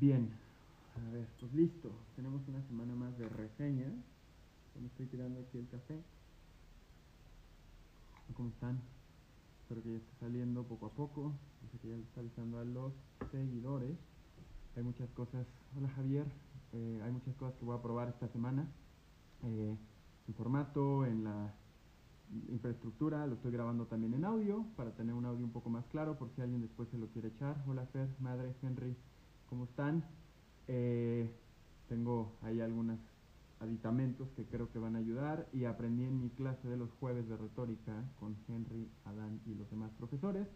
Bien, a ver, pues listo. Tenemos una semana más de reseñas. Me estoy tirando aquí el café. ¿Cómo están? Espero que ya esté saliendo poco a poco. Dice que ya está avisando a los seguidores. Hay muchas cosas. Hola Javier. Eh, hay muchas cosas que voy a probar esta semana. Eh, en formato, en la infraestructura, lo estoy grabando también en audio para tener un audio un poco más claro por si alguien después se lo quiere echar. Hola Fer, madre, Henry, ¿cómo están? Eh, tengo ahí algunos aditamentos que creo que van a ayudar y aprendí en mi clase de los jueves de retórica con Henry, Adán y los demás profesores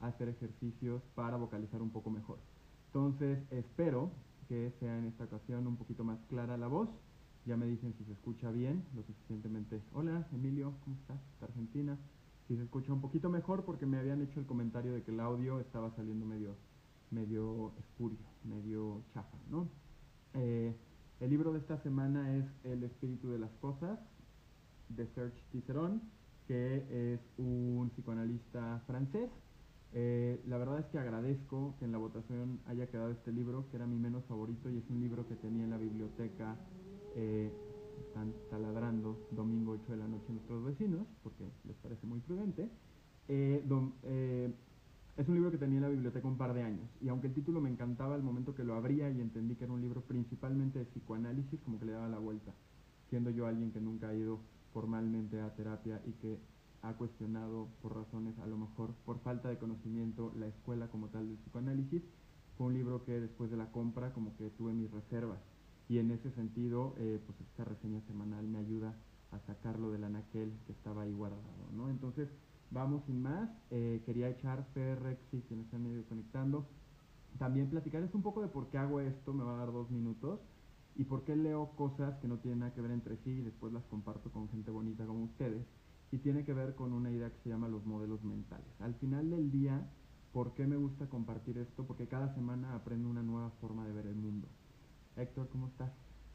a hacer ejercicios para vocalizar un poco mejor. Entonces espero que sea en esta ocasión un poquito más clara la voz ya me dicen si se escucha bien, lo suficientemente. Hola, Emilio, ¿cómo estás? ¿De Argentina? Si se escucha un poquito mejor porque me habían hecho el comentario de que el audio estaba saliendo medio, medio espurio, medio chafa, ¿no? Eh, el libro de esta semana es El espíritu de las cosas, de Serge Cicerón, que es un psicoanalista francés. Eh, la verdad es que agradezco que en la votación haya quedado este libro, que era mi menos favorito y es un libro que tenía en la biblioteca eh, están taladrando domingo 8 de la noche nuestros vecinos, porque les parece muy prudente. Eh, eh, es un libro que tenía en la biblioteca un par de años, y aunque el título me encantaba al momento que lo abría y entendí que era un libro principalmente de psicoanálisis, como que le daba la vuelta, siendo yo alguien que nunca ha ido formalmente a terapia y que ha cuestionado por razones, a lo mejor por falta de conocimiento, la escuela como tal del psicoanálisis, fue un libro que después de la compra como que tuve mis reservas y en ese sentido, eh, pues esta reseña semanal me ayuda a sacarlo del anaquel que estaba ahí guardado, ¿no? Entonces, vamos sin más. Eh, quería echar PRX, si quienes están medio conectando. También platicarles un poco de por qué hago esto, me va a dar dos minutos, y por qué leo cosas que no tienen nada que ver entre sí y después las comparto con gente bonita como ustedes. Y tiene que ver con una idea que se llama los modelos mentales. Al final del día, ¿por qué me gusta compartir esto? Porque cada semana aprendo una nueva forma de ver el mundo. Héctor, ¿cómo estás?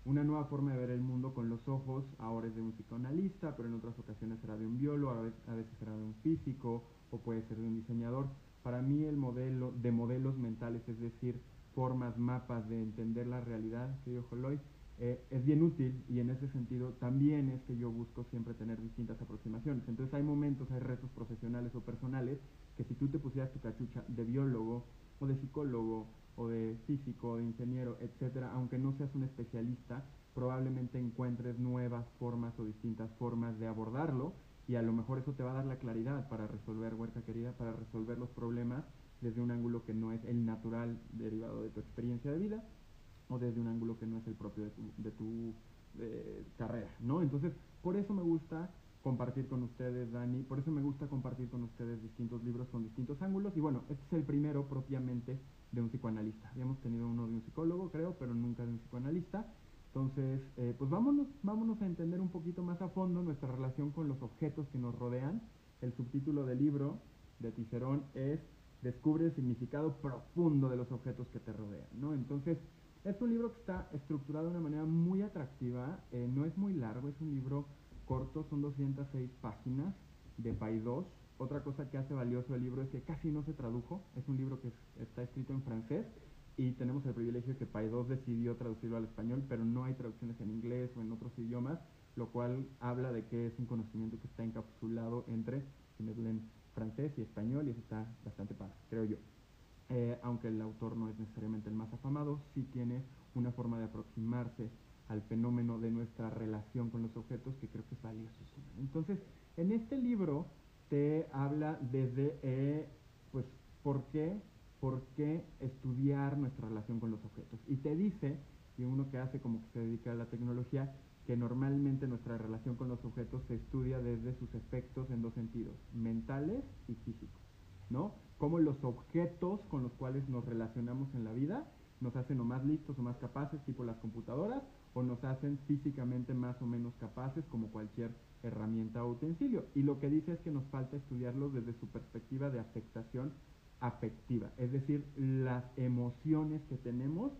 Una nueva forma de ver el mundo con los ojos, ahora es de un psicoanalista, pero en otras ocasiones será de un biólogo, a veces será de un físico o puede ser de un diseñador. Para mí el modelo de modelos mentales, es decir, formas, mapas de entender la realidad, querido Joloy, eh, es bien útil y en ese sentido también es que yo busco siempre tener distintas aproximaciones. Entonces hay momentos, hay retos profesionales o personales que si tú te pusieras tu cachucha de biólogo o de psicólogo o de físico, de ingeniero, etcétera, aunque no seas un especialista, probablemente encuentres nuevas formas o distintas formas de abordarlo y a lo mejor eso te va a dar la claridad para resolver, huerca querida, para resolver los problemas desde un ángulo que no es el natural derivado de tu experiencia de vida o desde un ángulo que no es el propio de tu, de tu carrera, ¿no? Entonces, por eso me gusta compartir con ustedes, Dani. Por eso me gusta compartir con ustedes distintos libros con distintos ángulos. Y bueno, este es el primero propiamente de un psicoanalista. Habíamos tenido uno de un psicólogo, creo, pero nunca de un psicoanalista. Entonces, eh, pues vámonos, vámonos a entender un poquito más a fondo nuestra relación con los objetos que nos rodean. El subtítulo del libro de Ticerón es Descubre el significado profundo de los objetos que te rodean, ¿no? Entonces, es un libro que está estructurado de una manera muy atractiva, eh, no es muy largo, es un libro corto, son 206 páginas de PAI2. Otra cosa que hace valioso el libro es que casi no se tradujo, es un libro que está escrito en francés y tenemos el privilegio de que PAI2 decidió traducirlo al español, pero no hay traducciones en inglés o en otros idiomas, lo cual habla de que es un conocimiento que está encapsulado entre quienes leen francés y español y eso está bastante padre, creo yo. Eh, aunque el autor no es necesariamente el más afamado, sí tiene una forma de aproximarse al fenómeno de nuestra relación con los objetos que creo que es valiosísimo. Entonces, en este libro te habla desde, eh, pues, ¿por qué, ¿por qué estudiar nuestra relación con los objetos? Y te dice, y uno que hace como que se dedica a la tecnología, que normalmente nuestra relación con los objetos se estudia desde sus efectos en dos sentidos, mentales y físicos, ¿no? Como los objetos con los cuales nos relacionamos en la vida nos hacen o más listos o más capaces, tipo las computadoras, o nos hacen físicamente más o menos capaces como cualquier herramienta o utensilio. Y lo que dice es que nos falta estudiarlos desde su perspectiva de afectación afectiva, es decir, las emociones que tenemos,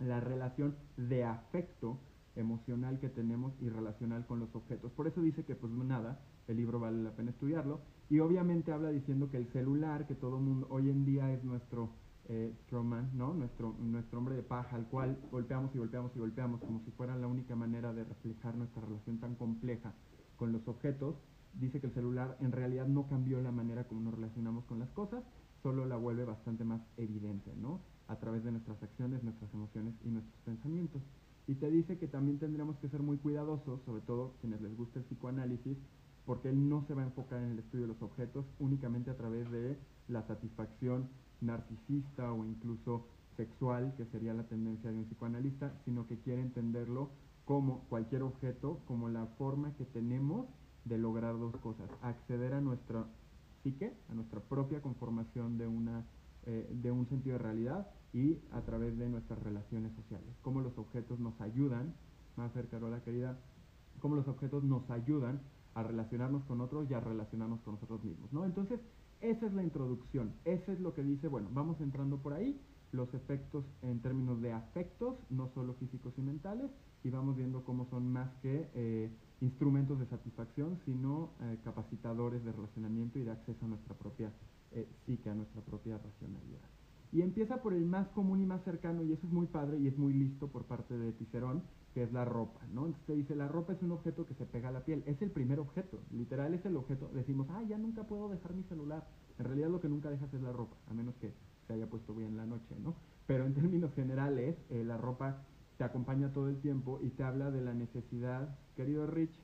la relación de afecto emocional que tenemos y relacional con los objetos. Por eso dice que pues nada, el libro vale la pena estudiarlo y obviamente habla diciendo que el celular, que todo mundo hoy en día es nuestro eh, ¿no? Nuestro, nuestro hombre de paja, al cual golpeamos y golpeamos y golpeamos como si fuera la única manera de reflejar nuestra relación tan compleja con los objetos, dice que el celular en realidad no cambió la manera como nos relacionamos con las cosas, solo la vuelve bastante más evidente, ¿no? A través de nuestras acciones, nuestras emociones y nuestros pensamientos. Y te dice que también tendríamos que ser muy cuidadosos, sobre todo quienes les gusta el psicoanálisis, porque él no se va a enfocar en el estudio de los objetos únicamente a través de la satisfacción narcisista o incluso sexual, que sería la tendencia de un psicoanalista, sino que quiere entenderlo como cualquier objeto, como la forma que tenemos de lograr dos cosas, acceder a nuestra a nuestra propia conformación de, una, eh, de un sentido de realidad y a través de nuestras relaciones sociales, cómo los objetos nos ayudan, más cerca, la querida, cómo los objetos nos ayudan a relacionarnos con otros y a relacionarnos con nosotros mismos, ¿no? Entonces, esa es la introducción, ese es lo que dice, bueno, vamos entrando por ahí, los efectos en términos de afectos, no solo físicos y mentales, y vamos viendo cómo son más que eh, instrumentos de satisfacción, sino eh, capacitadores de relacionamiento y de acceso a nuestra propia eh, psique, a nuestra propia racionalidad. Y empieza por el más común y más cercano, y eso es muy padre y es muy listo por parte de Ticerón, que es la ropa, ¿no? Entonces se dice, la ropa es un objeto que se pega a la piel, es el primer objeto, literal es el objeto, decimos, ah, ya nunca puedo dejar mi celular, en realidad lo que nunca dejas es la ropa, a menos que se haya puesto bien la noche, ¿no? Pero en términos generales, eh, la ropa te acompaña todo el tiempo y te habla de la necesidad, querido Rich,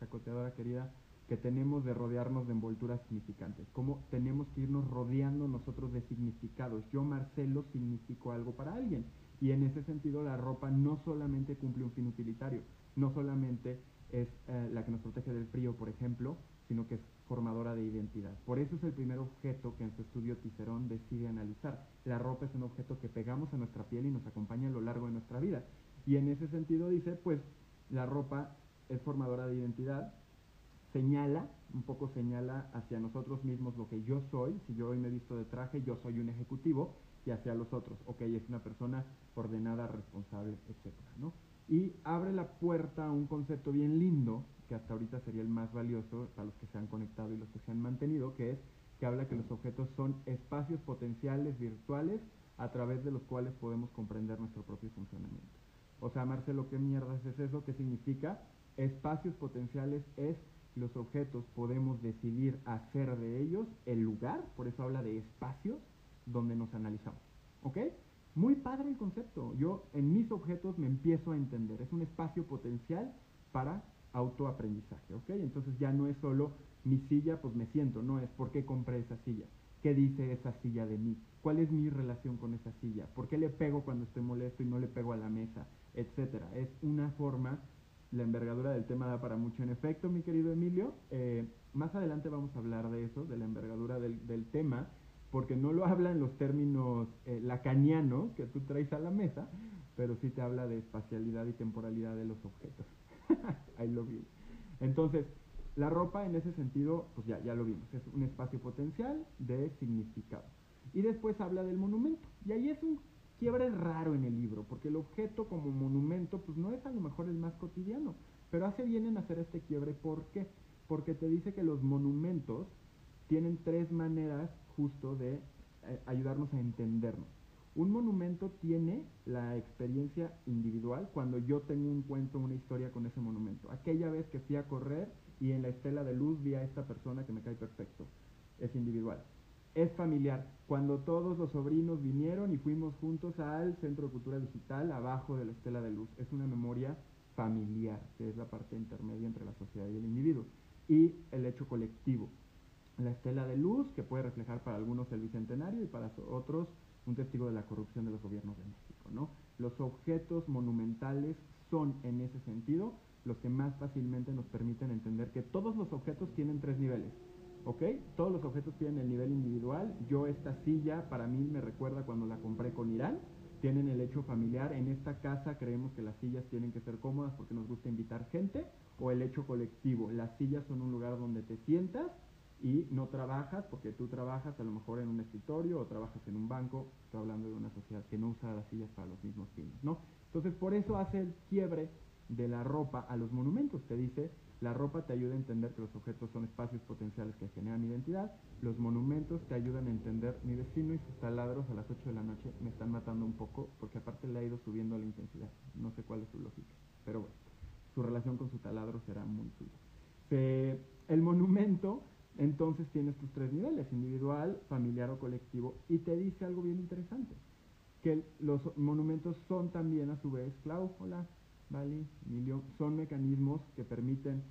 chacoteadora querida, que tenemos de rodearnos de envolturas significantes, cómo tenemos que irnos rodeando nosotros de significados. Yo, Marcelo, significo algo para alguien y en ese sentido la ropa no solamente cumple un fin utilitario, no solamente es eh, la que nos protege del frío, por ejemplo, sino que es formadora de identidad. Por eso es el primer objeto que en su estudio Ticerón decide analizar. La ropa es un objeto que pegamos a nuestra piel y nos acompaña a lo largo de nuestra vida. Y en ese sentido dice, pues la ropa es formadora de identidad, señala, un poco señala hacia nosotros mismos lo que yo soy, si yo hoy me visto de traje, yo soy un ejecutivo, y hacia los otros. Ok, es una persona ordenada, responsable, etc. ¿no? Y abre la puerta a un concepto bien lindo, que hasta ahorita sería el más valioso para los que se han conectado y los que se han mantenido, que es que habla que los objetos son espacios potenciales virtuales a través de los cuales podemos comprender nuestro propio funcionamiento. O sea, Marcelo, ¿qué mierda es eso? ¿Qué significa? Espacios potenciales es los objetos podemos decidir hacer de ellos el lugar, por eso habla de espacios, donde nos analizamos. ¿Ok? Muy padre el concepto. Yo en mis objetos me empiezo a entender. Es un espacio potencial para autoaprendizaje. ¿Ok? Entonces ya no es solo mi silla, pues me siento. No es por qué compré esa silla. ¿Qué dice esa silla de mí? ¿Cuál es mi relación con esa silla? ¿Por qué le pego cuando estoy molesto y no le pego a la mesa? Etcétera. Es una forma, la envergadura del tema da para mucho. En efecto, mi querido Emilio, eh, más adelante vamos a hablar de eso, de la envergadura del, del tema porque no lo habla en los términos eh, lacanianos que tú traes a la mesa, pero sí te habla de espacialidad y temporalidad de los objetos. I love you. Entonces, la ropa en ese sentido, pues ya, ya lo vimos, es un espacio potencial de significado. Y después habla del monumento. Y ahí es un quiebre raro en el libro, porque el objeto como monumento, pues no es a lo mejor el más cotidiano, pero hace bien en hacer este quiebre. ¿Por qué? Porque te dice que los monumentos tienen tres maneras justo de eh, ayudarnos a entendernos. Un monumento tiene la experiencia individual cuando yo tengo un cuento, una historia con ese monumento. Aquella vez que fui a correr y en la estela de luz vi a esta persona que me cae perfecto. Es individual. Es familiar. Cuando todos los sobrinos vinieron y fuimos juntos al Centro de Cultura Digital abajo de la estela de luz. Es una memoria familiar, que es la parte intermedia entre la sociedad y el individuo. Y el hecho colectivo la estela de luz que puede reflejar para algunos el bicentenario y para otros un testigo de la corrupción de los gobiernos de México. ¿no? Los objetos monumentales son en ese sentido los que más fácilmente nos permiten entender que todos los objetos tienen tres niveles. ¿Ok? Todos los objetos tienen el nivel individual. Yo esta silla para mí me recuerda cuando la compré con Irán. Tienen el hecho familiar. En esta casa creemos que las sillas tienen que ser cómodas porque nos gusta invitar gente. O el hecho colectivo. Las sillas son un lugar donde te sientas y no trabajas porque tú trabajas a lo mejor en un escritorio o trabajas en un banco, estoy hablando de una sociedad que no usa las sillas para los mismos fines, ¿no? Entonces por eso hace el quiebre de la ropa a los monumentos, te dice, La ropa te ayuda a entender que los objetos son espacios potenciales que generan identidad. Los monumentos te ayudan a entender mi vecino y sus taladros a las 8 de la noche me están matando un poco porque aparte le ha ido subiendo la intensidad. No sé cuál es su lógica, pero bueno, su relación con su taladro será muy suya. el monumento, entonces tienes tus tres niveles, individual, familiar o colectivo, y te dice algo bien interesante, que los monumentos son también a su vez, Clau, hola, ¿vale? son mecanismos que permiten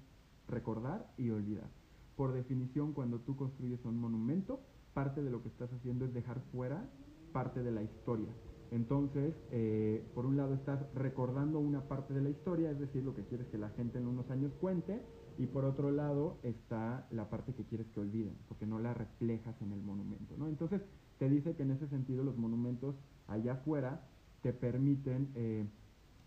recordar y olvidar. Por definición, cuando tú construyes un monumento, parte de lo que estás haciendo es dejar fuera parte de la historia. Entonces, eh, por un lado estás recordando una parte de la historia, es decir, lo que quieres que la gente en unos años cuente, y por otro lado está la parte que quieres que olviden, porque no la reflejas en el monumento. ¿no? Entonces, te dice que en ese sentido los monumentos allá afuera te permiten eh,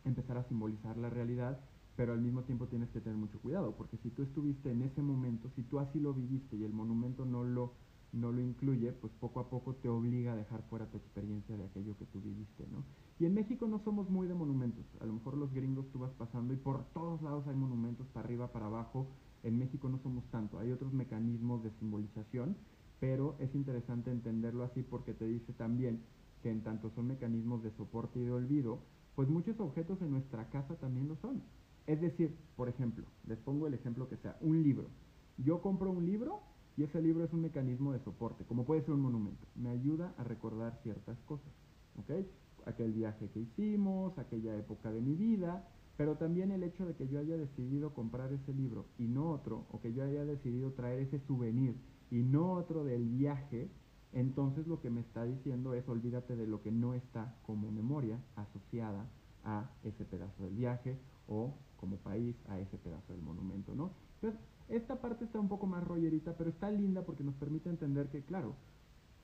empezar a simbolizar la realidad, pero al mismo tiempo tienes que tener mucho cuidado, porque si tú estuviste en ese momento, si tú así lo viviste y el monumento no lo, no lo incluye, pues poco a poco te obliga a dejar fuera tu experiencia de aquello que tú viviste, ¿no? Y en México no somos muy de monumentos, a lo mejor los gringos tú vas pasando y por todos lados hay monumentos, para arriba, para abajo, en México no somos tanto, hay otros mecanismos de simbolización, pero es interesante entenderlo así porque te dice también que en tanto son mecanismos de soporte y de olvido, pues muchos objetos en nuestra casa también lo son. Es decir, por ejemplo, les pongo el ejemplo que sea, un libro. Yo compro un libro y ese libro es un mecanismo de soporte, como puede ser un monumento. Me ayuda a recordar ciertas cosas, ¿ok? Aquel viaje que hicimos, aquella época de mi vida, pero también el hecho de que yo haya decidido comprar ese libro y no otro, o que yo haya decidido traer ese souvenir y no otro del viaje, entonces lo que me está diciendo es olvídate de lo que no está como memoria asociada a ese pedazo del viaje o como país a ese pedazo del monumento, ¿no? Entonces, esta parte está un poco más rollerita, pero está porque nos permite entender que, claro,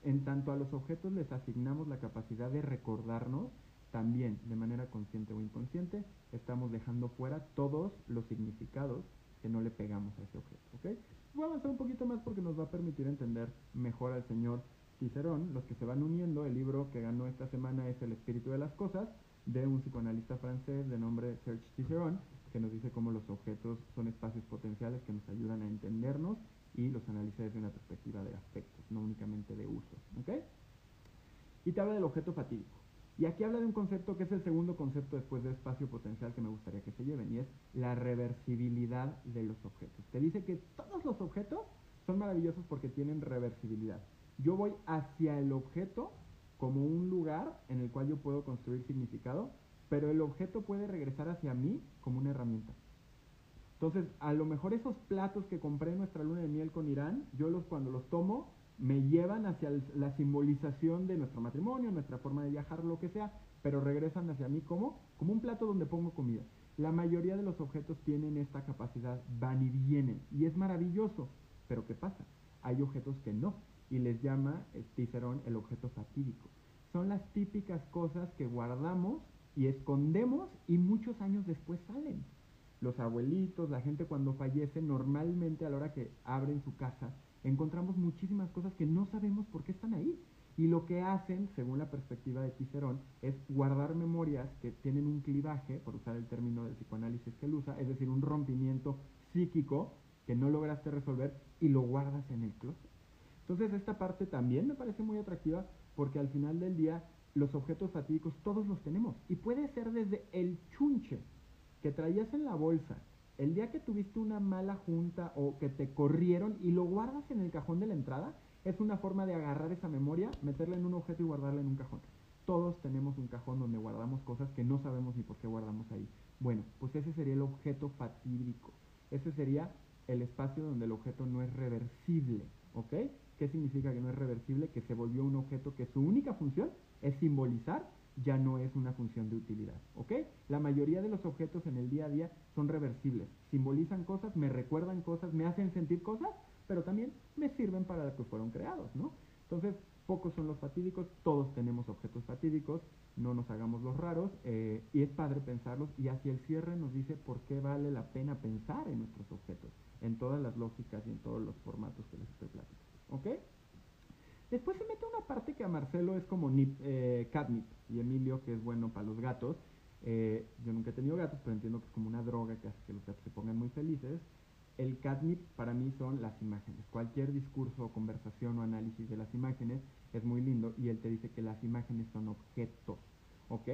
en tanto a los objetos les asignamos la capacidad de recordarnos, también de manera consciente o inconsciente, estamos dejando fuera todos los significados que no le pegamos a ese objeto, ¿ok? Voy a avanzar un poquito más porque nos va a permitir entender mejor al señor Cicerón. Los que se van uniendo, el libro que ganó esta semana es El espíritu de las cosas, de un psicoanalista francés de nombre Serge Cicerón, que nos dice cómo los objetos son espacios potenciales que nos ayudan a entendernos y los analiza desde una perspectiva de aspectos, no únicamente de usos. ¿ok? Y te habla del objeto fatídico. Y aquí habla de un concepto que es el segundo concepto después de espacio potencial que me gustaría que se lleven, y es la reversibilidad de los objetos. Te dice que todos los objetos son maravillosos porque tienen reversibilidad. Yo voy hacia el objeto como un lugar en el cual yo puedo construir significado, pero el objeto puede regresar hacia mí como una herramienta. Entonces, a lo mejor esos platos que compré en nuestra luna de miel con Irán, yo los cuando los tomo, me llevan hacia la simbolización de nuestro matrimonio, nuestra forma de viajar, lo que sea, pero regresan hacia mí como, como un plato donde pongo comida. La mayoría de los objetos tienen esta capacidad, van y vienen, y es maravilloso. Pero ¿qué pasa? Hay objetos que no, y les llama Cicerón el objeto fatídico. Son las típicas cosas que guardamos y escondemos y muchos años después salen. Los abuelitos, la gente cuando fallece, normalmente a la hora que abren su casa, encontramos muchísimas cosas que no sabemos por qué están ahí. Y lo que hacen, según la perspectiva de Cicerón, es guardar memorias que tienen un clivaje, por usar el término del psicoanálisis que él usa, es decir, un rompimiento psíquico que no lograste resolver y lo guardas en el closet. Entonces esta parte también me parece muy atractiva porque al final del día los objetos fatídicos todos los tenemos. Y puede ser desde el chunche que traías en la bolsa el día que tuviste una mala junta o que te corrieron y lo guardas en el cajón de la entrada, es una forma de agarrar esa memoria, meterla en un objeto y guardarla en un cajón. Todos tenemos un cajón donde guardamos cosas que no sabemos ni por qué guardamos ahí. Bueno, pues ese sería el objeto fatídico. Ese sería el espacio donde el objeto no es reversible, ¿ok? ¿Qué significa que no es reversible? Que se volvió un objeto que su única función es simbolizar, ya no es una función de utilidad. ¿Ok? La mayoría de los objetos en el día a día son reversibles. Simbolizan cosas, me recuerdan cosas, me hacen sentir cosas, pero también me sirven para lo que fueron creados, ¿no? Entonces, pocos son los fatídicos, todos tenemos objetos fatídicos, no nos hagamos los raros, eh, y es padre pensarlos, y hacia el cierre nos dice por qué vale la pena pensar en nuestros objetos, en todas las lógicas y en todos los formatos que les estoy platicando. ¿Ok? Después se mete una parte que a Marcelo es como nip, eh, catnip y Emilio que es bueno para los gatos. Eh, yo nunca he tenido gatos, pero entiendo que es como una droga que hace que los gatos se pongan muy felices. el catnip para mí son las imágenes. Cualquier discurso, conversación o análisis de las imágenes es muy lindo y él te dice que las imágenes son objetos, ¿ok?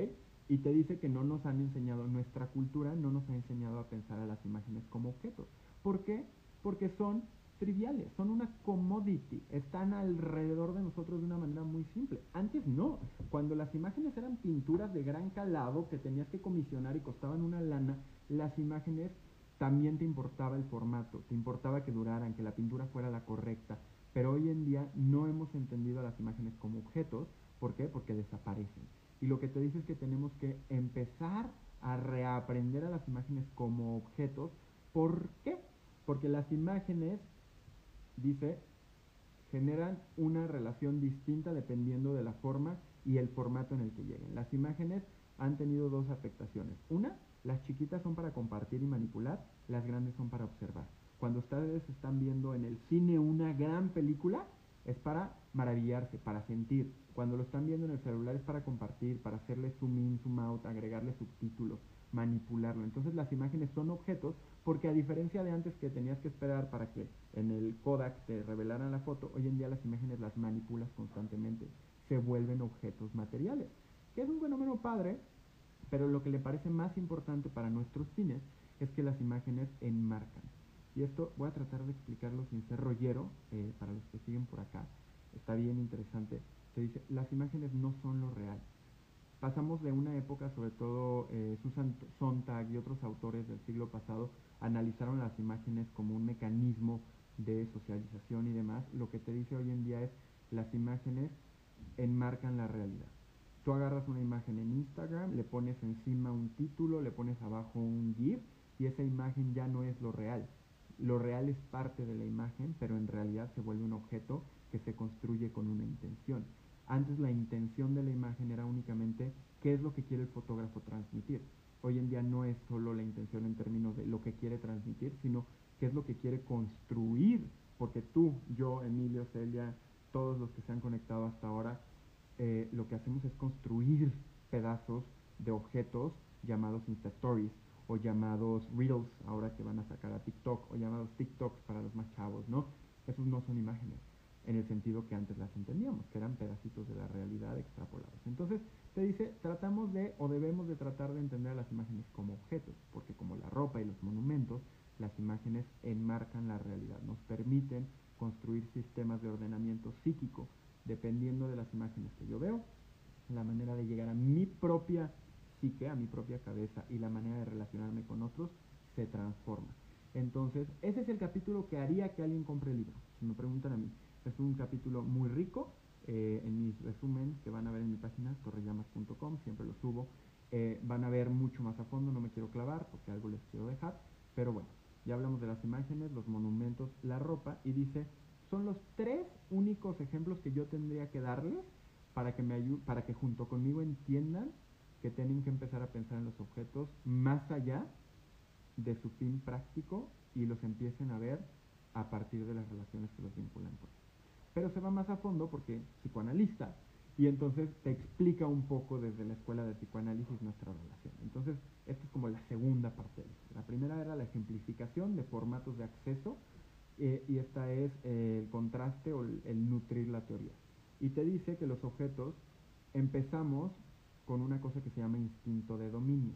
Y te dice que no nos han enseñado, nuestra cultura no nos ha enseñado a pensar a las imágenes como objetos. ¿Por qué? Porque son triviales, son una commodity, están alrededor de nosotros de una manera muy simple. Antes no, cuando las imágenes eran pinturas de gran calado que tenías que comisionar y costaban una lana, las imágenes también te importaba el formato, te importaba que duraran, que la pintura fuera la correcta, pero hoy en día no hemos entendido a las imágenes como objetos, ¿por qué? Porque desaparecen. Y lo que te dice es que tenemos que empezar a reaprender a las imágenes como objetos, ¿por qué? Porque las imágenes, dice, generan una relación distinta dependiendo de la forma y el formato en el que lleguen. Las imágenes han tenido dos afectaciones. Una, las chiquitas son para compartir y manipular, las grandes son para observar. Cuando ustedes están viendo en el cine una gran película, es para maravillarse, para sentir. Cuando lo están viendo en el celular es para compartir, para hacerle zoom in, zoom out, agregarle subtítulos, manipularlo. Entonces las imágenes son objetos porque a diferencia de antes que tenías que esperar para que en el Kodak te revelaran la foto, hoy en día las imágenes las manipulas constantemente, se vuelven objetos materiales, que es un fenómeno padre pero lo que le parece más importante para nuestros fines es que las imágenes enmarcan. Y esto voy a tratar de explicarlo sin ser rollero, eh, para los que siguen por acá. Está bien interesante. Se dice, las imágenes no son lo real. Pasamos de una época, sobre todo eh, Susan Sontag y otros autores del siglo pasado, analizaron las imágenes como un mecanismo de socialización y demás. Lo que te dice hoy en día es, las imágenes enmarcan la realidad. Tú agarras una imagen en Instagram, le pones encima un título, le pones abajo un GIF y esa imagen ya no es lo real. Lo real es parte de la imagen, pero en realidad se vuelve un objeto que se construye con una intención. Antes la intención de la imagen era únicamente qué es lo que quiere el fotógrafo transmitir. Hoy en día no es solo la intención en términos de lo que quiere transmitir, sino qué es lo que quiere construir. Porque tú, yo, Emilio, Celia, todos los que se han conectado hasta ahora, eh, lo que hacemos es construir pedazos de objetos llamados Insta Stories o llamados Reels, ahora que van a sacar a TikTok, o llamados TikToks para los más chavos, ¿no? Esos no son imágenes, en el sentido que antes las entendíamos, que eran pedacitos de la realidad extrapolados. Entonces, te dice, tratamos de, o debemos de tratar de entender las imágenes como objetos, porque como la ropa y los monumentos, las imágenes enmarcan la realidad, nos permiten construir sistemas de ordenamiento psíquico dependiendo de las imágenes que yo veo, la manera de llegar a mi propia psique, a mi propia cabeza y la manera de relacionarme con otros se transforma. Entonces, ese es el capítulo que haría que alguien compre el libro. Si me preguntan a mí, es un capítulo muy rico. Eh, en mis resumen que van a ver en mi página, torrellamas.com, siempre lo subo. Eh, van a ver mucho más a fondo, no me quiero clavar porque algo les quiero dejar. Pero bueno, ya hablamos de las imágenes, los monumentos, la ropa y dice son los tres únicos ejemplos que yo tendría que darles para que, me para que junto conmigo entiendan que tienen que empezar a pensar en los objetos más allá de su fin práctico y los empiecen a ver a partir de las relaciones que los vinculan con Pero se va más a fondo porque psicoanalista y entonces te explica un poco desde la escuela de psicoanálisis nuestra relación. Entonces, esta es como la segunda parte. La primera era la ejemplificación de formatos de acceso eh, y esta es eh, el contraste o el, nutrir la teoría. Y te dice que los objetos empezamos con una cosa que se llama instinto de dominio.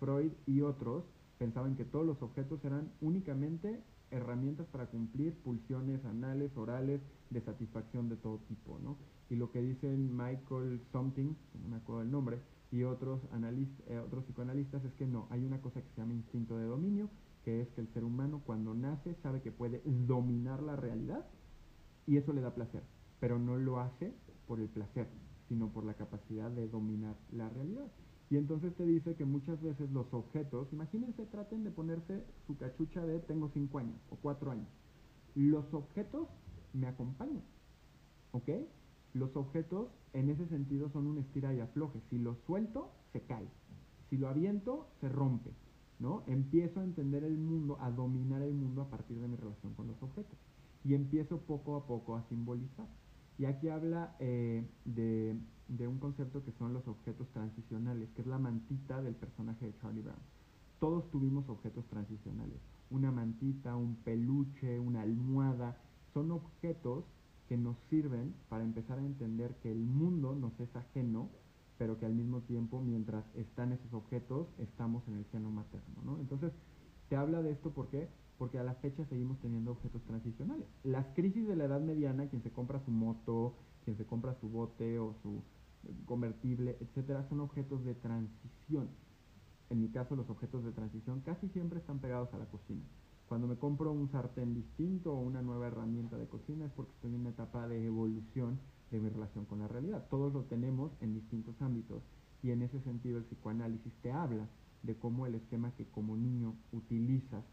Freud y otros pensaban que todos los objetos eran únicamente herramientas para cumplir pulsiones anales, orales, de satisfacción de todo tipo, ¿no? Y lo que dicen Michael Something, no me acuerdo el nombre, y otros, eh, otros psicoanalistas es que no, hay una cosa que se llama instinto de dominio, que es que el ser humano cuando nace sabe que puede dominar la realidad y eso le da placer, pero no lo hace por el placer, sino por la capacidad de dominar la realidad. Y entonces te dice que muchas veces los objetos, imagínense, traten de ponerse su cachucha de tengo cinco años o cuatro años. Los objetos me acompañan, ¿ok? Los objetos en ese sentido son un estira y afloje. Si lo suelto, se cae. Si lo aviento, se rompe. ¿no? Empiezo a entender el mundo, a dominar el mundo a partir de mi relación con los objetos. Y empiezo poco a poco a simbolizar. Y aquí habla eh, de, de, un concepto que son los objetos transicionales, que es la mantita del personaje de Charlie Brown. Todos tuvimos objetos transicionales. una mantita, un peluche, una almohada, son objetos que nos sirven para empezar a entender que el mundo nos es ajeno, pero que al mismo tiempo, mientras están esos objetos, estamos en el seno materno, ¿no? Entonces, se habla de esto ¿por qué? porque a la fecha seguimos teniendo objetos transicionales. Las crisis de la edad mediana, quien se compra su moto, quien se compra su bote o su convertible, etcétera, son objetos de transición. En mi caso, los objetos de transición casi siempre están pegados a la cocina. Cuando me compro un sartén distinto o una nueva herramienta de cocina es porque estoy en una etapa de evolución de mi relación con la realidad. Todos lo tenemos en distintos ámbitos y en ese sentido el psicoanálisis te habla de cómo el esquema que como niño utilizas,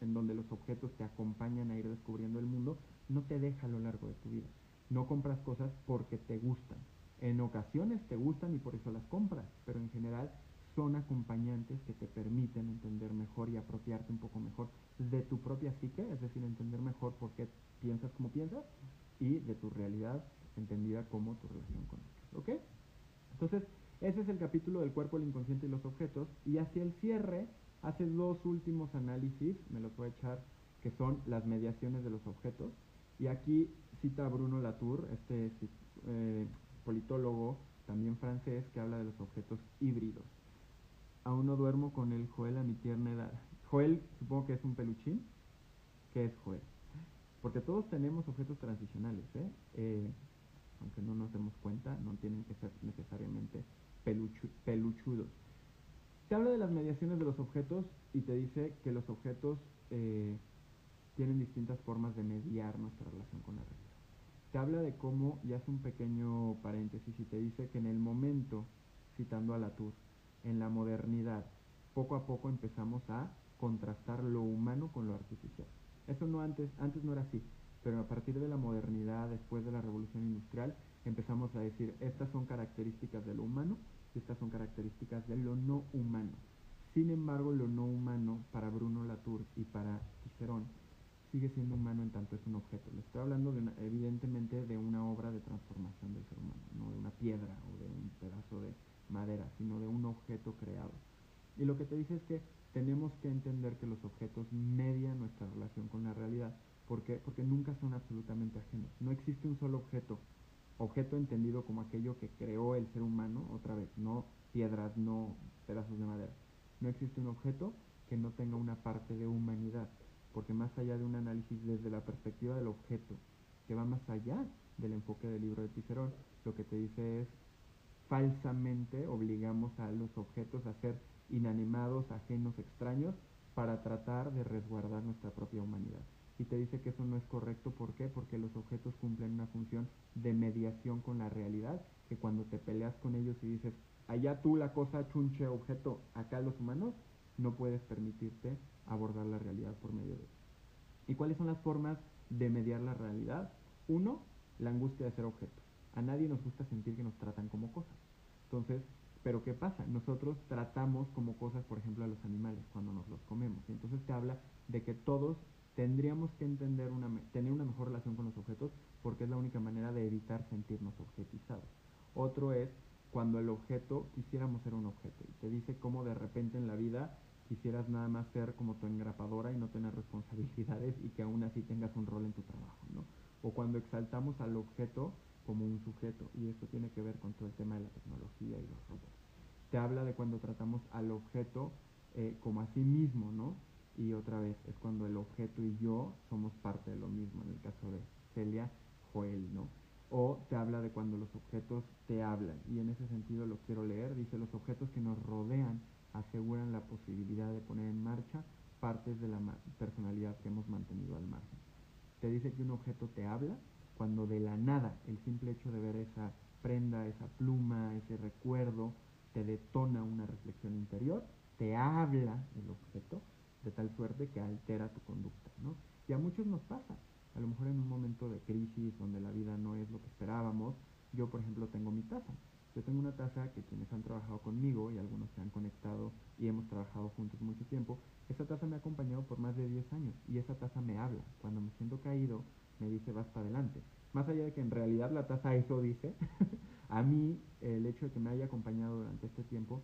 en donde los objetos te acompañan a ir descubriendo el mundo, no te deja a lo largo de tu vida. No compras cosas porque te gustan. En ocasiones te gustan y por eso las compras, pero en general son acompañantes que te permiten entender mejor y apropiarte un poco mejor de tu propia psique, es decir, entender mejor por qué piensas como piensas y de tu realidad entendida como tu relación con otros. ¿Ok? Entonces, ese es el capítulo del cuerpo, el inconsciente y los objetos. Y hacia el cierre, hace dos últimos análisis, me los voy a echar, que son las mediaciones de los objetos. Y aquí cita a Bruno Latour, este eh, politólogo también francés, que habla de los objetos híbridos aún no duermo con el Joel a mi tierna edad. Joel, supongo que es un peluchín. ¿Qué es Joel? Porque todos tenemos objetos transicionales, ¿eh? eh aunque no nos demos cuenta, no tienen que ser necesariamente peluchudos. Se habla de las mediaciones de los objetos y te dice que los objetos eh, tienen distintas formas de mediar nuestra relación con la realidad. Te habla de cómo, y hace un pequeño paréntesis, y te dice que en el momento, citando a Latour, en la modernidad, poco a poco empezamos a contrastar lo humano con lo artificial. Eso no antes, antes no era así, pero a partir de la modernidad, después de la revolución industrial, empezamos a decir, estas son características de lo humano y estas son características de lo no humano. Sin embargo, lo no humano para Bruno Latour y para Cicerón sigue siendo humano en tanto es un objeto. Le estoy hablando de evidentemente de una obra de transformación del ser humano, no de una piedra o de un pedazo de madera, sino de un objeto creado. Y lo que te dice es que tenemos que entender que los objetos median nuestra relación con la realidad. ¿Por Porque nunca son absolutamente ajenos. No existe un solo objeto. Objeto entendido como aquello que creó el ser humano, otra vez, no piedras, no pedazos de madera. No existe un objeto que no tenga una parte de humanidad. Porque más allá de un análisis desde la perspectiva del objeto, que va más allá del enfoque del libro de Cicerón, lo que te dice es falsamente obligamos a los objetos a ser inanimados, ajenos, extraños, para tratar de resguardar nuestra propia humanidad. Y te dice que eso no es correcto, ¿por qué? Porque los objetos cumplen una función de mediación con la realidad, que cuando te peleas con ellos y dices, allá tú la cosa chunche objeto, acá los humanos, no puedes permitirte abordar la realidad por medio de eso. ¿Y cuáles son las formas de mediar la realidad? Uno, la angustia de ser objeto. A nadie nos gusta sentir que nos tratan como cosas. Entonces, pero ¿qué pasa? Nosotros tratamos como cosas, por ejemplo, a los animales cuando nos los comemos. Entonces te habla de que todos tendríamos que entender una, tener una mejor relación con los objetos porque es la única manera de evitar sentirnos objetizados. Otro es cuando el objeto quisiéramos ser un objeto y te dice cómo de repente en la vida quisieras nada más ser como tu engrapadora y no tener responsabilidades y que aún así tengas un rol en tu trabajo, ¿no? O cuando exaltamos al objeto como un sujeto y esto tiene que ver con todo el tema de la tecnología y los robots. Te habla de cuando tratamos al objeto eh, como a sí mismo, ¿no? Y otra vez es cuando el objeto y yo somos parte de lo mismo, en el caso de Celia, Joel, ¿no? O te habla de cuando los objetos te hablan y en ese sentido lo quiero leer, dice los objetos que nos rodean aseguran la posibilidad de poner en marcha partes de la personalidad que hemos mantenido al margen. Te dice que un objeto te habla cuando de la nada el simple hecho de ver esa prenda, esa pluma, ese recuerdo, te detona una reflexión interior, te habla el objeto, de tal suerte que altera tu conducta, ¿no? Y a muchos nos pasa, a lo mejor en un momento de crisis donde la vida no es lo que esperábamos, yo por ejemplo tengo mi taza, yo tengo una taza que quienes han trabajado conmigo y algunos se han conectado y hemos trabajado juntos mucho tiempo, esa taza me ha acompañado por más de 10 años y esa taza me habla. Cuando me siento caído, me dice vas para adelante. Más allá de que en realidad la taza eso dice, a mí el hecho de que me haya acompañado durante este tiempo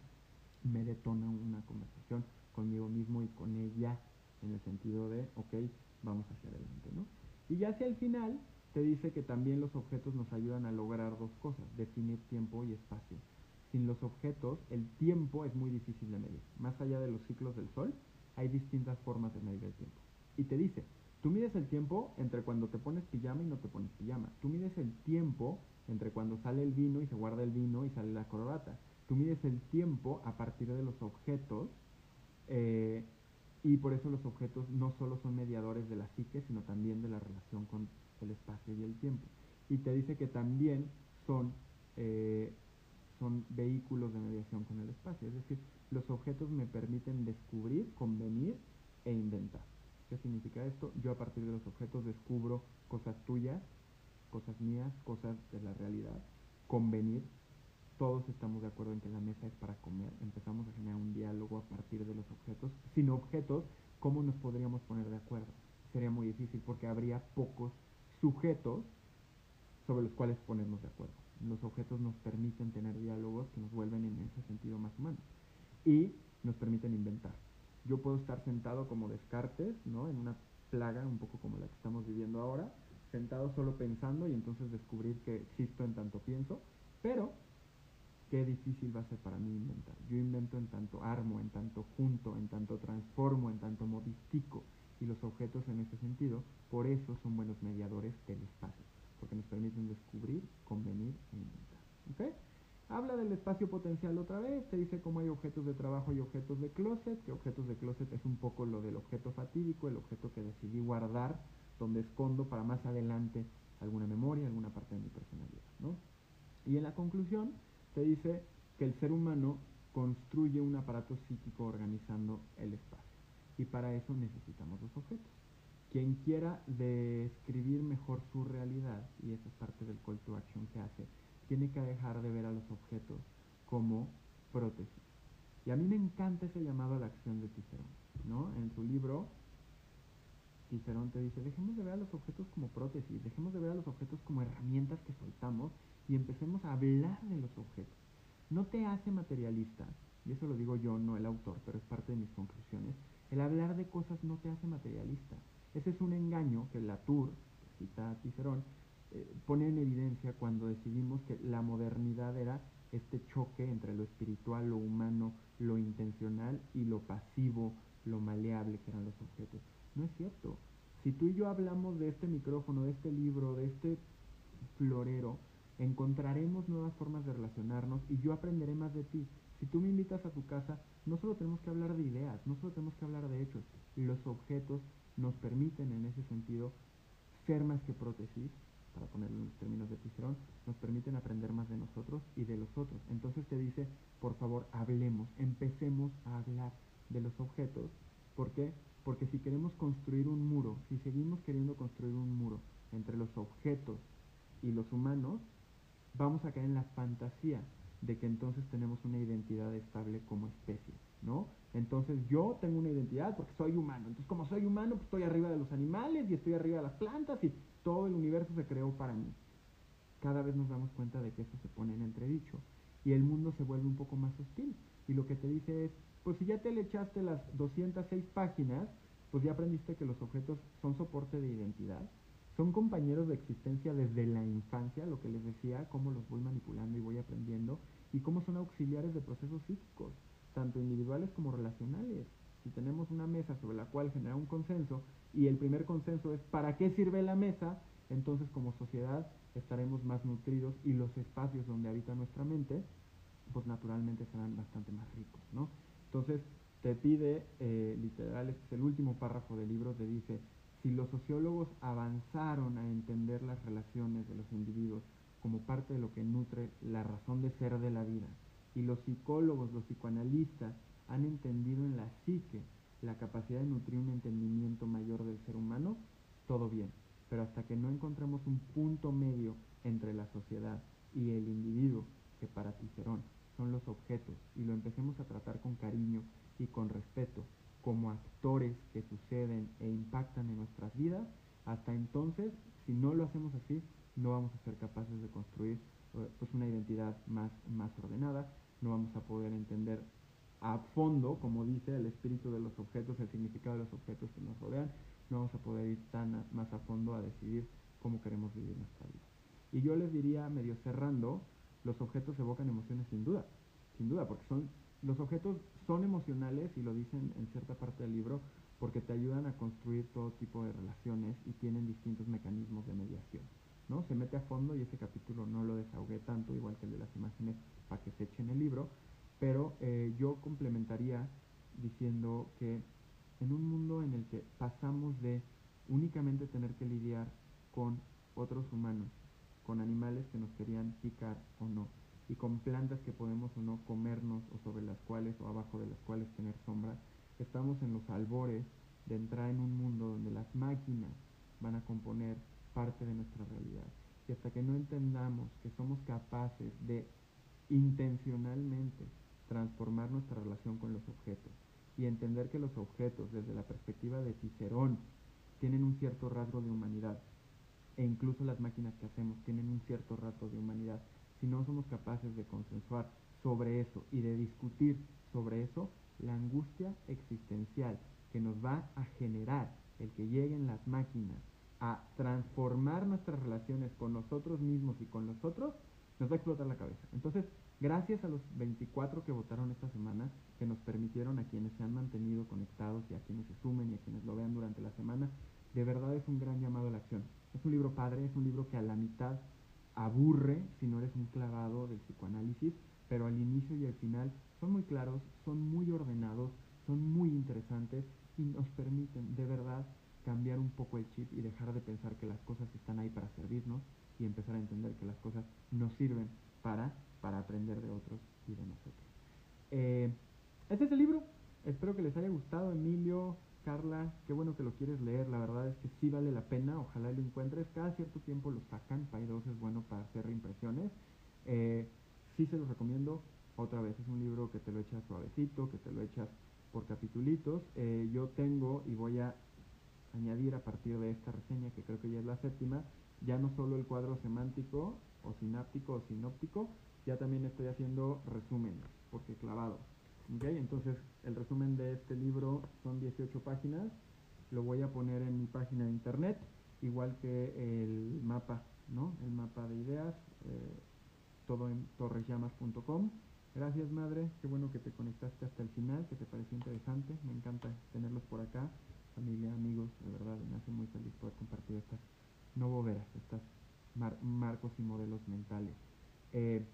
me detona una conversación conmigo mismo y con ella en el sentido de, ok, vamos hacia adelante, ¿no? Y ya hacia el final te dice que también los objetos nos ayudan a lograr dos cosas, definir tiempo y espacio. Sin los objetos, el tiempo es muy difícil de medir. Más allá de los ciclos del sol, hay distintas formas de medir el tiempo. Y te dice, tú mides el tiempo entre cuando te pones pijama y no te pones pijama. Tú mides el tiempo entre cuando sale el vino y se guarda el vino y sale la corbata. Tú mides el tiempo a partir de los objetos eh, y por eso los objetos no solo son mediadores de la psique, sino también de la relación con el espacio y el tiempo. Y te dice que también son, eh, son vehículos de mediación con el espacio. Es decir, los objetos me permiten descubrir, convenir e inventar. ¿Qué significa esto? Yo a partir de los objetos descubro cosas tuyas, cosas mías, cosas de la realidad, convenir. Todos estamos de acuerdo en que la mesa es para comer. Empezamos a generar un diálogo a partir de los objetos. Sin objetos, ¿cómo nos podríamos poner de acuerdo? Sería muy difícil porque habría pocos sujetos sobre los cuales ponernos de acuerdo. Los objetos nos permiten tener diálogos que nos vuelven en ese sentido más humanos y nos permiten inventar. Yo puedo estar sentado como Descartes, ¿no? En una plaga un poco como la que estamos viviendo ahora, sentado solo pensando y entonces descubrir que existo en tanto pienso, pero qué difícil va a ser para mí inventar. Yo invento en tanto armo, en tanto junto, en tanto transformo, en tanto modifico, y los objetos en ese sentido, por eso son buenos mediadores del espacio, porque nos permiten descubrir, convenir e inventar. ¿Okay? Habla del espacio potencial otra vez, te dice cómo hay objetos de trabajo y objetos de closet, que objetos de closet es un poco lo del objeto fatídico, el objeto que decidí guardar, donde escondo para más adelante alguna memoria, alguna parte de mi personalidad. ¿no? Y en la conclusión te dice que el ser humano construye un aparato psíquico organizando el espacio y para eso necesitamos los objetos. Quien quiera describir mejor su realidad, y esa es parte del call to action que hace, tiene que dejar de ver a los objetos como prótesis. Y a mí me encanta ese llamado a la acción de Cicerón, ¿no? En su libro, Cicerón te dice, dejemos de ver a los objetos como prótesis, dejemos de ver a los objetos como herramientas que soltamos y empecemos a hablar de los objetos. No te hace materialista, y eso lo digo yo, no el autor, pero es parte de mis conclusiones, el hablar de cosas no te hace materialista. Ese es un engaño que Latour, que cita a eh, pone en evidencia cuando decidimos que la modernidad era este choque entre lo espiritual, lo humano, lo intencional y lo pasivo, lo maleable que eran los objetos. No es cierto. Si tú y yo hablamos de este micrófono, de este libro, de este florero, encontraremos nuevas formas de relacionarnos y yo aprenderé más de ti. Si tú me invitas a tu casa, no solo tenemos que hablar de ideas, no solo tenemos que hablar de hechos. Los objetos nos permiten en ese sentido ser más que prótesis, para ponerlo en términos de Cicerón, nos permiten aprender más de nosotros y de los otros. Entonces te dice, por favor, hablemos, empecemos a hablar de los objetos. ¿Por qué? Porque si queremos construir un muro, si seguimos queriendo construir un muro entre los objetos y los humanos, vamos a caer en la fantasía de que entonces tenemos una identidad estable como especie, ¿no? Entonces yo tengo una identidad porque soy humano. Entonces como soy humano, pues estoy arriba de los animales y estoy arriba de las plantas y todo el universo se creó para mí. Cada vez nos damos cuenta de que eso se pone en entredicho y el mundo se vuelve un poco más hostil. Y lo que te dice es, pues si ya te le echaste las 206 páginas, pues ya aprendiste que los objetos son soporte de identidad, son compañeros de existencia desde la infancia, lo que les decía, cómo los voy manipulando y voy aprendiendo, y cómo son auxiliares de procesos psíquicos, tanto individuales como relacionales. Si tenemos una mesa sobre la cual genera un consenso, y el primer consenso es ¿para qué sirve la mesa? Entonces como sociedad estaremos más nutridos y los espacios donde habita nuestra mente, pues naturalmente serán bastante más ricos, ¿no? Entonces te pide, eh, literal, este es el último párrafo del libro, te dice, si los sociólogos avanzaron a entender las relaciones de los individuos como parte de lo que nutre la razón de ser de la vida, y los psicólogos, los psicoanalistas han entendido en la psique la capacidad de nutrir un entendimiento mayor del ser humano, todo bien. Pero hasta que no encontremos un punto medio entre la sociedad y el individuo, que para Cicerón son los objetos, y lo empecemos a tratar con cariño y con respeto, como actores que suceden e impactan en nuestras vidas, hasta entonces, si no lo hacemos así, no vamos a ser capaces de construir eh, pues una identidad más, más ordenada, no vamos a poder entender a fondo, como dice el espíritu de los objetos, el significado de los objetos que nos rodean, no vamos a poder ir tan más a fondo a decidir cómo queremos vivir nuestra vida. Y yo les diría, medio cerrando, los objetos evocan emociones sin duda, sin duda, porque son, los objetos son emocionales y lo dicen en cierta parte del libro, porque te ayudan a construir todo tipo de relaciones y tienen distintos mecanismos de mediación. ¿No? Se mete a fondo y ese capítulo no lo desahogué tanto, igual que el de las imágenes, para que se echen el libro, pero eh, yo complementaría diciendo que en un mundo en el que pasamos de únicamente tener que lidiar con otros humanos, con animales que nos querían picar o no, y con plantas que podemos o no comernos o sobre las cuales o abajo de las cuales tener sombra, estamos en los albores de entrar en un mundo donde las máquinas van a componer parte de nuestra realidad. Y hasta que no entendamos que somos capaces de intencionalmente transformar nuestra relación con los objetos y entender que los objetos desde la perspectiva de Cicerón tienen un cierto rasgo de humanidad e incluso las máquinas que hacemos tienen un cierto rasgo de humanidad. Si no somos capaces de consensuar sobre eso y de discutir sobre eso, la angustia existencial que nos va a generar el que lleguen las máquinas a transformar nuestras relaciones con nosotros mismos y con los otros, nos va a explotar la cabeza. Entonces, gracias a los 24 que votaron esta semana, que nos permitieron a quienes se han mantenido conectados y a quienes se sumen y a quienes lo vean durante la semana, de verdad es un gran llamado a la acción. Es un libro padre, es un libro que a la mitad aburre si no eres un clavado del psicoanálisis, pero al inicio y al final son muy claros, son muy ordenados, son muy interesantes y nos permiten de verdad cambiar un poco el chip y dejar de pensar que las cosas están ahí para servirnos y empezar a entender que las cosas nos sirven para, para aprender de otros y de nosotros. Eh, este es el libro, espero que les haya gustado Emilio, Carla, qué bueno que lo quieres leer, la verdad es que sí vale la pena, ojalá lo encuentres, cada cierto tiempo lo sacan, Pay2 es bueno para hacer reimpresiones, eh, sí se los recomiendo, otra vez es un libro que te lo echas suavecito, que te lo echas por capitulitos, eh, yo tengo y voy a añadir a partir de esta reseña, que creo que ya es la séptima, ya no solo el cuadro semántico o sináptico o sinóptico, ya también estoy haciendo resúmenes, porque clavado. ¿okay? Entonces, el resumen de este libro son 18 páginas, lo voy a poner en mi página de internet, igual que el mapa, ¿no? El mapa de ideas, eh, todo en torresllamas.com. Gracias, madre. Qué bueno que te conectaste hasta el final, que te pareció interesante. Me encanta tenerlos por acá familia, amigos, de verdad me hace muy feliz poder compartir estas no boberas, estas marcos y modelos mentales. Eh,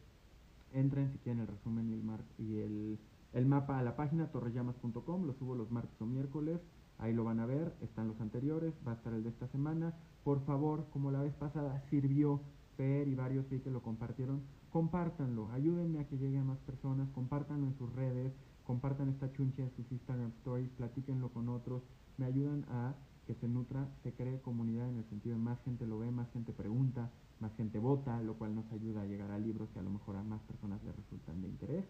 entren si quieren el resumen y el, mar y el, mapa a la página torrellamas.com, lo subo los martes o miércoles, ahí lo van a ver, están los anteriores, va a estar el de esta semana. Por favor, como la vez pasada sirvió ver y varios vi que lo compartieron, compártanlo, ayúdenme a que llegue a más personas, compártanlo en sus redes, compartan esta chuncha en sus Instagram stories, platíquenlo con otros, me ayudan a que se nutra, se cree comunidad en el sentido de más gente lo ve, más gente pregunta, más gente vota, lo cual nos ayuda a llegar a libros que a lo mejor a más personas les resultan de interés.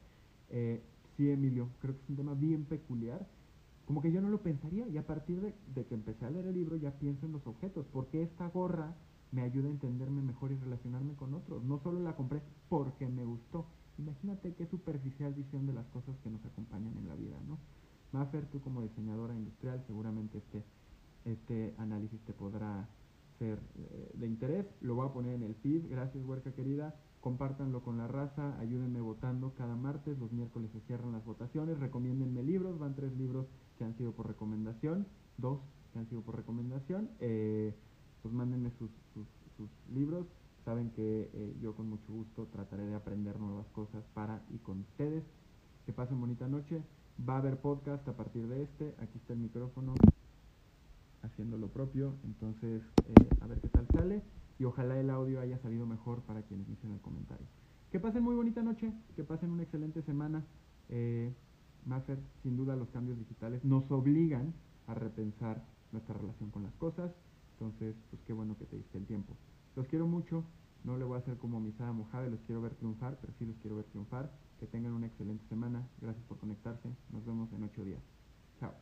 Eh, sí, Emilio, creo que es un tema bien peculiar. Como que yo no lo pensaría y a partir de, de, que empecé a leer el libro ya pienso en los objetos. porque esta gorra me ayuda a entenderme mejor y relacionarme con otros? No solo la compré porque me gustó. Imagínate qué superficial visión de las cosas que nos acompañan en la. Maffer, tú como diseñadora industrial, seguramente este, este análisis te podrá ser eh, de interés. Lo voy a poner en el feed. Gracias, huerca querida. Compártanlo con la raza, ayúdenme votando cada martes, los miércoles se cierran las votaciones, recomiéndenme libros, van tres libros que han sido por recomendación, dos que han sido por recomendación, eh, pues mándenme sus, sus, libros, saben que eh, yo con mucho gusto trataré de aprender nuevas cosas para y con ustedes. Que pasen bonita noche. Va a haber podcast a partir de este. Aquí está el micrófono haciendo lo propio. Entonces, eh, a ver qué tal sale. Y ojalá el audio haya salido mejor para quienes dicen el comentario. Que pasen muy bonita noche. Que pasen una excelente semana. Eh, Maffer, sin duda los cambios digitales nos obligan a repensar nuestra relación con las cosas. Entonces, pues qué bueno que te diste el tiempo. Los quiero mucho. No le voy a hacer como Misada Mojave, los quiero ver triunfar, pero sí los quiero ver triunfar. Que tengan una excelente semana. Gracias por conectarse. Nos vemos en ocho días. Chao.